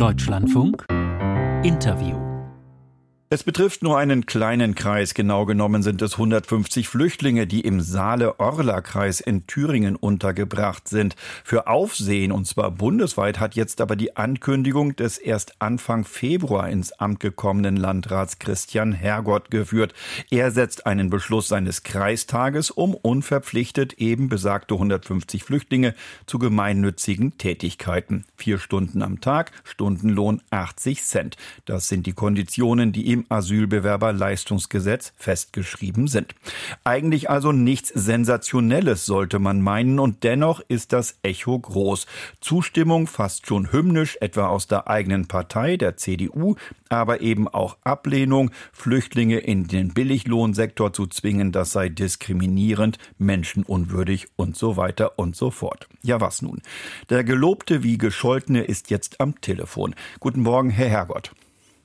Deutschlandfunk. Interview es betrifft nur einen kleinen Kreis. Genau genommen sind es 150 Flüchtlinge, die im Saale-Orla-Kreis in Thüringen untergebracht sind. Für Aufsehen, und zwar bundesweit, hat jetzt aber die Ankündigung des erst Anfang Februar ins Amt gekommenen Landrats Christian Hergott geführt. Er setzt einen Beschluss seines Kreistages um, unverpflichtet eben besagte 150 Flüchtlinge zu gemeinnützigen Tätigkeiten. Vier Stunden am Tag, Stundenlohn 80 Cent. Das sind die Konditionen, die ihm im Asylbewerberleistungsgesetz festgeschrieben sind. Eigentlich also nichts Sensationelles sollte man meinen und dennoch ist das Echo groß. Zustimmung fast schon hymnisch, etwa aus der eigenen Partei, der CDU, aber eben auch Ablehnung, Flüchtlinge in den Billiglohnsektor zu zwingen, das sei diskriminierend, menschenunwürdig und so weiter und so fort. Ja, was nun? Der Gelobte wie Gescholtene ist jetzt am Telefon. Guten Morgen, Herr Herrgott.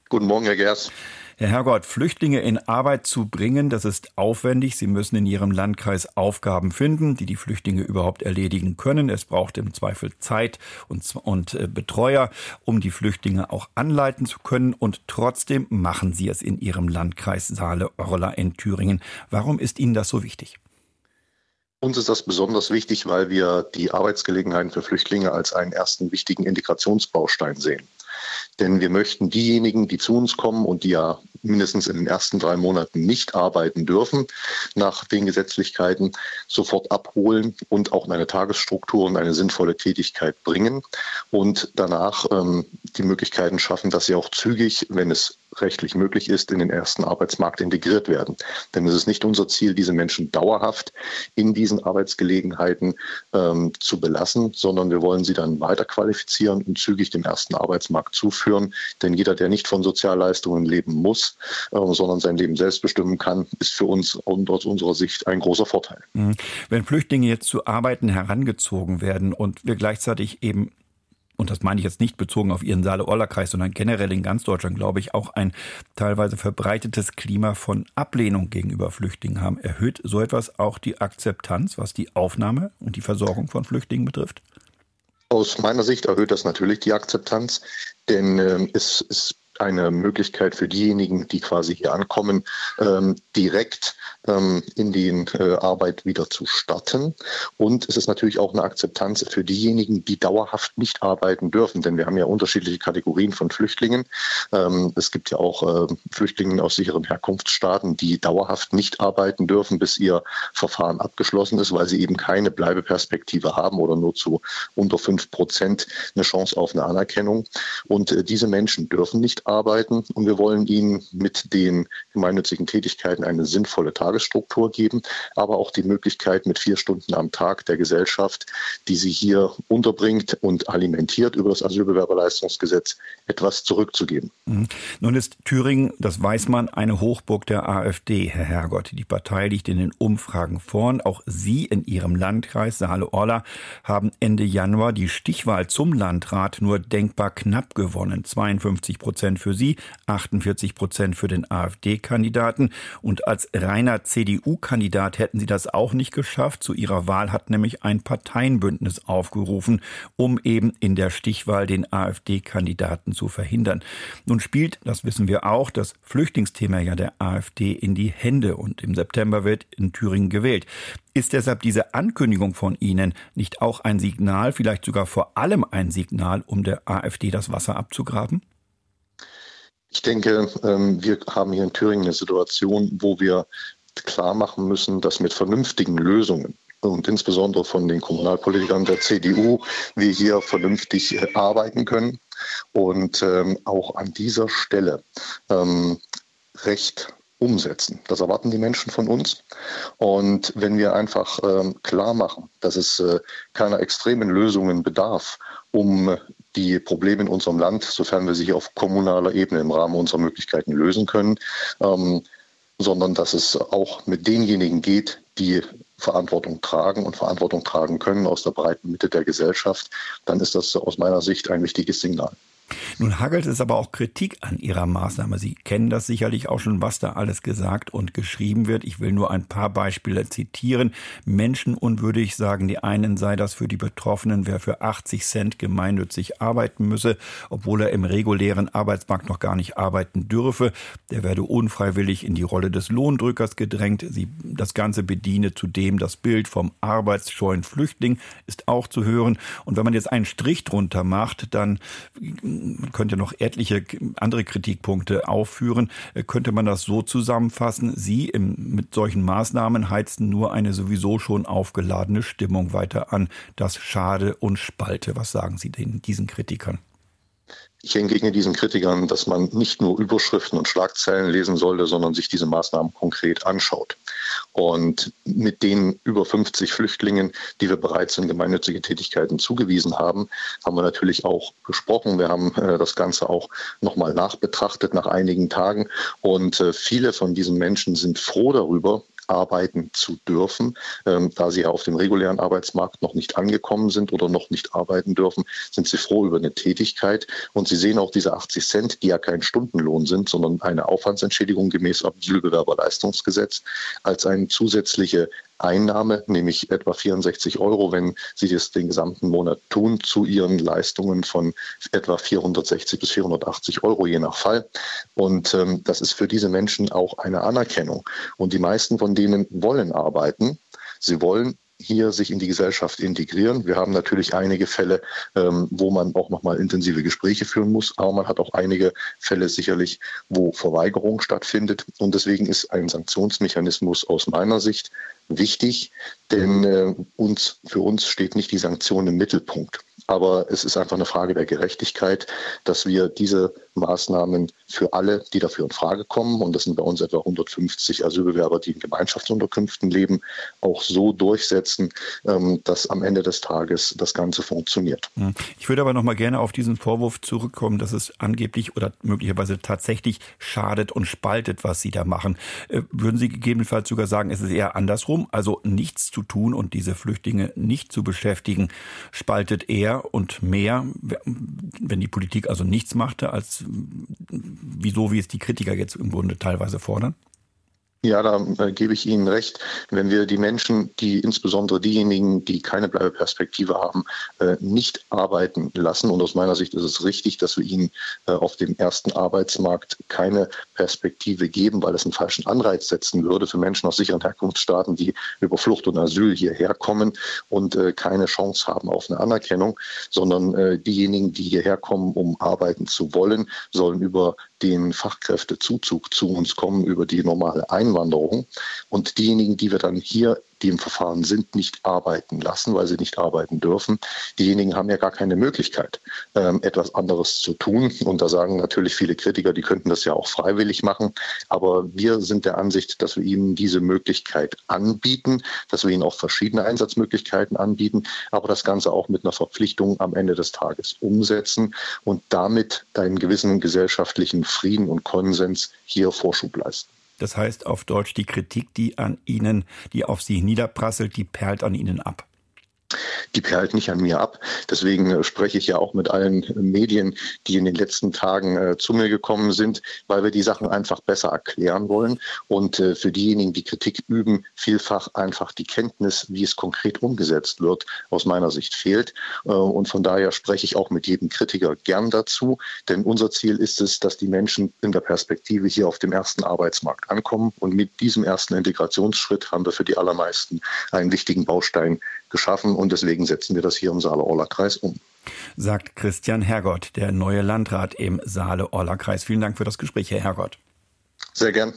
Guten Morgen, Herr Gers. Herr Herrgott, Flüchtlinge in Arbeit zu bringen, das ist aufwendig. Sie müssen in Ihrem Landkreis Aufgaben finden, die die Flüchtlinge überhaupt erledigen können. Es braucht im Zweifel Zeit und, und äh, Betreuer, um die Flüchtlinge auch anleiten zu können. Und trotzdem machen Sie es in Ihrem Landkreis Saale-Orla in Thüringen. Warum ist Ihnen das so wichtig? Uns ist das besonders wichtig, weil wir die Arbeitsgelegenheiten für Flüchtlinge als einen ersten wichtigen Integrationsbaustein sehen. Denn wir möchten diejenigen, die zu uns kommen und die ja mindestens in den ersten drei Monaten nicht arbeiten dürfen, nach den Gesetzlichkeiten sofort abholen und auch in eine Tagesstruktur und eine sinnvolle Tätigkeit bringen und danach ähm, die Möglichkeiten schaffen, dass sie auch zügig, wenn es rechtlich möglich ist, in den ersten Arbeitsmarkt integriert werden. Denn es ist nicht unser Ziel, diese Menschen dauerhaft in diesen Arbeitsgelegenheiten ähm, zu belassen, sondern wir wollen sie dann weiter qualifizieren und zügig dem ersten Arbeitsmarkt zuführen. Denn jeder, der nicht von Sozialleistungen leben muss, äh, sondern sein Leben selbst bestimmen kann, ist für uns und aus unserer Sicht ein großer Vorteil. Mhm. Wenn Flüchtlinge jetzt zu Arbeiten herangezogen werden und wir gleichzeitig eben und das meine ich jetzt nicht bezogen auf Ihren Saale-Orla-Kreis, sondern generell in ganz Deutschland, glaube ich, auch ein teilweise verbreitetes Klima von Ablehnung gegenüber Flüchtlingen haben. Erhöht so etwas auch die Akzeptanz, was die Aufnahme und die Versorgung von Flüchtlingen betrifft? Aus meiner Sicht erhöht das natürlich die Akzeptanz, denn äh, es ist eine Möglichkeit für diejenigen, die quasi hier ankommen, ähm, direkt ähm, in die äh, Arbeit wieder zu starten. Und es ist natürlich auch eine Akzeptanz für diejenigen, die dauerhaft nicht arbeiten dürfen, denn wir haben ja unterschiedliche Kategorien von Flüchtlingen. Ähm, es gibt ja auch äh, Flüchtlinge aus sicheren Herkunftsstaaten, die dauerhaft nicht arbeiten dürfen, bis ihr Verfahren abgeschlossen ist, weil sie eben keine Bleibeperspektive haben oder nur zu unter fünf Prozent eine Chance auf eine Anerkennung. Und äh, diese Menschen dürfen nicht arbeiten und wir wollen ihnen mit den gemeinnützigen Tätigkeiten eine sinnvolle Tagesstruktur geben, aber auch die Möglichkeit mit vier Stunden am Tag der Gesellschaft, die sie hier unterbringt und alimentiert über das Asylbewerberleistungsgesetz, etwas zurückzugeben. Mhm. Nun ist Thüringen, das weiß man, eine Hochburg der AfD, Herr Herrgott. Die Partei liegt in den Umfragen vorn. Auch Sie in Ihrem Landkreis Saale-Orla haben Ende Januar die Stichwahl zum Landrat nur denkbar knapp gewonnen. 52 Prozent Prozent für Sie, 48 Prozent für den AfD-Kandidaten. Und als reiner CDU-Kandidat hätten Sie das auch nicht geschafft. Zu Ihrer Wahl hat nämlich ein Parteienbündnis aufgerufen, um eben in der Stichwahl den AfD-Kandidaten zu verhindern. Nun spielt, das wissen wir auch, das Flüchtlingsthema ja der AfD in die Hände und im September wird in Thüringen gewählt. Ist deshalb diese Ankündigung von Ihnen nicht auch ein Signal, vielleicht sogar vor allem ein Signal, um der AfD das Wasser abzugraben? Ich denke, ähm, wir haben hier in Thüringen eine Situation, wo wir klar machen müssen, dass mit vernünftigen Lösungen und insbesondere von den Kommunalpolitikern der CDU wir hier vernünftig äh, arbeiten können und ähm, auch an dieser Stelle ähm, Recht umsetzen. Das erwarten die Menschen von uns. Und wenn wir einfach klar machen, dass es äh, keiner extremen Lösungen bedarf, um die Probleme in unserem Land, sofern wir sie auf kommunaler Ebene im Rahmen unserer Möglichkeiten lösen können, ähm, sondern dass es auch mit denjenigen geht, die Verantwortung tragen und Verantwortung tragen können aus der breiten Mitte der Gesellschaft, dann ist das aus meiner Sicht ein wichtiges Signal. Nun hagelt es aber auch Kritik an Ihrer Maßnahme. Sie kennen das sicherlich auch schon, was da alles gesagt und geschrieben wird. Ich will nur ein paar Beispiele zitieren. Menschenunwürdig sagen die einen, sei das für die Betroffenen, wer für 80 Cent gemeinnützig arbeiten müsse, obwohl er im regulären Arbeitsmarkt noch gar nicht arbeiten dürfe. Der werde unfreiwillig in die Rolle des Lohndrückers gedrängt. Sie, das Ganze bediene zudem das Bild vom arbeitsscheuen Flüchtling, ist auch zu hören. Und wenn man jetzt einen Strich drunter macht, dann man könnte noch etliche andere Kritikpunkte aufführen. Äh, könnte man das so zusammenfassen? Sie im, mit solchen Maßnahmen heizen nur eine sowieso schon aufgeladene Stimmung weiter an. Das schade und spalte. Was sagen Sie den, diesen Kritikern? Ich entgegne diesen Kritikern, dass man nicht nur Überschriften und Schlagzeilen lesen sollte, sondern sich diese Maßnahmen konkret anschaut. Und mit den über 50 Flüchtlingen, die wir bereits in gemeinnützige Tätigkeiten zugewiesen haben, haben wir natürlich auch gesprochen. Wir haben äh, das Ganze auch nochmal nachbetrachtet nach einigen Tagen. Und äh, viele von diesen Menschen sind froh darüber, arbeiten zu dürfen. Ähm, da sie ja auf dem regulären Arbeitsmarkt noch nicht angekommen sind oder noch nicht arbeiten dürfen, sind sie froh über eine Tätigkeit. Und sie sehen auch diese 80 Cent, die ja kein Stundenlohn sind, sondern eine Aufwandsentschädigung gemäß Asylbewerberleistungsgesetz, als eine zusätzliche Einnahme, nämlich etwa 64 Euro, wenn Sie das den gesamten Monat tun, zu Ihren Leistungen von etwa 460 bis 480 Euro je nach Fall. Und ähm, das ist für diese Menschen auch eine Anerkennung. Und die meisten von denen wollen arbeiten. Sie wollen hier sich in die Gesellschaft integrieren. Wir haben natürlich einige Fälle, ähm, wo man auch nochmal intensive Gespräche führen muss, aber man hat auch einige Fälle sicherlich, wo Verweigerung stattfindet. Und deswegen ist ein Sanktionsmechanismus aus meiner Sicht wichtig, denn äh, uns, für uns steht nicht die Sanktion im Mittelpunkt. Aber es ist einfach eine Frage der Gerechtigkeit, dass wir diese Maßnahmen für alle, die dafür in Frage kommen, und das sind bei uns etwa 150 Asylbewerber, die in Gemeinschaftsunterkünften leben, auch so durchsetzen, ähm, dass am Ende des Tages das Ganze funktioniert. Hm. Ich würde aber noch mal gerne auf diesen Vorwurf zurückkommen, dass es angeblich oder möglicherweise tatsächlich schadet und spaltet, was Sie da machen. Äh, würden Sie gegebenenfalls sogar sagen, es ist eher andersrum, also nichts zu tun und diese Flüchtlinge nicht zu beschäftigen, spaltet eher und mehr, wenn die Politik also nichts machte, als wieso, wie es die Kritiker jetzt im Grunde teilweise fordern? Ja, da äh, gebe ich Ihnen recht. Wenn wir die Menschen, die insbesondere diejenigen, die keine Bleibeperspektive haben, äh, nicht arbeiten lassen, und aus meiner Sicht ist es richtig, dass wir ihnen äh, auf dem ersten Arbeitsmarkt keine Perspektive geben, weil es einen falschen Anreiz setzen würde für Menschen aus sicheren Herkunftsstaaten, die über Flucht und Asyl hierher kommen und keine Chance haben auf eine Anerkennung, sondern diejenigen, die hierher kommen, um arbeiten zu wollen, sollen über den Fachkräftezuzug zu uns kommen, über die normale Einwanderung. Und diejenigen, die wir dann hier die im Verfahren sind, nicht arbeiten lassen, weil sie nicht arbeiten dürfen. Diejenigen haben ja gar keine Möglichkeit, ähm, etwas anderes zu tun. Und da sagen natürlich viele Kritiker, die könnten das ja auch freiwillig machen. Aber wir sind der Ansicht, dass wir ihnen diese Möglichkeit anbieten, dass wir ihnen auch verschiedene Einsatzmöglichkeiten anbieten, aber das Ganze auch mit einer Verpflichtung am Ende des Tages umsetzen und damit einen gewissen gesellschaftlichen Frieden und Konsens hier Vorschub leisten. Das heißt auf Deutsch, die Kritik, die an Ihnen, die auf Sie niederprasselt, die perlt an Ihnen ab die perlt nicht an mir ab. Deswegen äh, spreche ich ja auch mit allen Medien, die in den letzten Tagen äh, zu mir gekommen sind, weil wir die Sachen einfach besser erklären wollen und äh, für diejenigen, die Kritik üben, vielfach einfach die Kenntnis, wie es konkret umgesetzt wird, aus meiner Sicht fehlt. Äh, und von daher spreche ich auch mit jedem Kritiker gern dazu, denn unser Ziel ist es, dass die Menschen in der Perspektive hier auf dem ersten Arbeitsmarkt ankommen. Und mit diesem ersten Integrationsschritt haben wir für die allermeisten einen wichtigen Baustein geschaffen und deswegen setzen wir das hier im Saale-Orla-Kreis um. Sagt Christian Hergott, der neue Landrat im Saale-Orla-Kreis. Vielen Dank für das Gespräch, Herr Hergott. Sehr gern.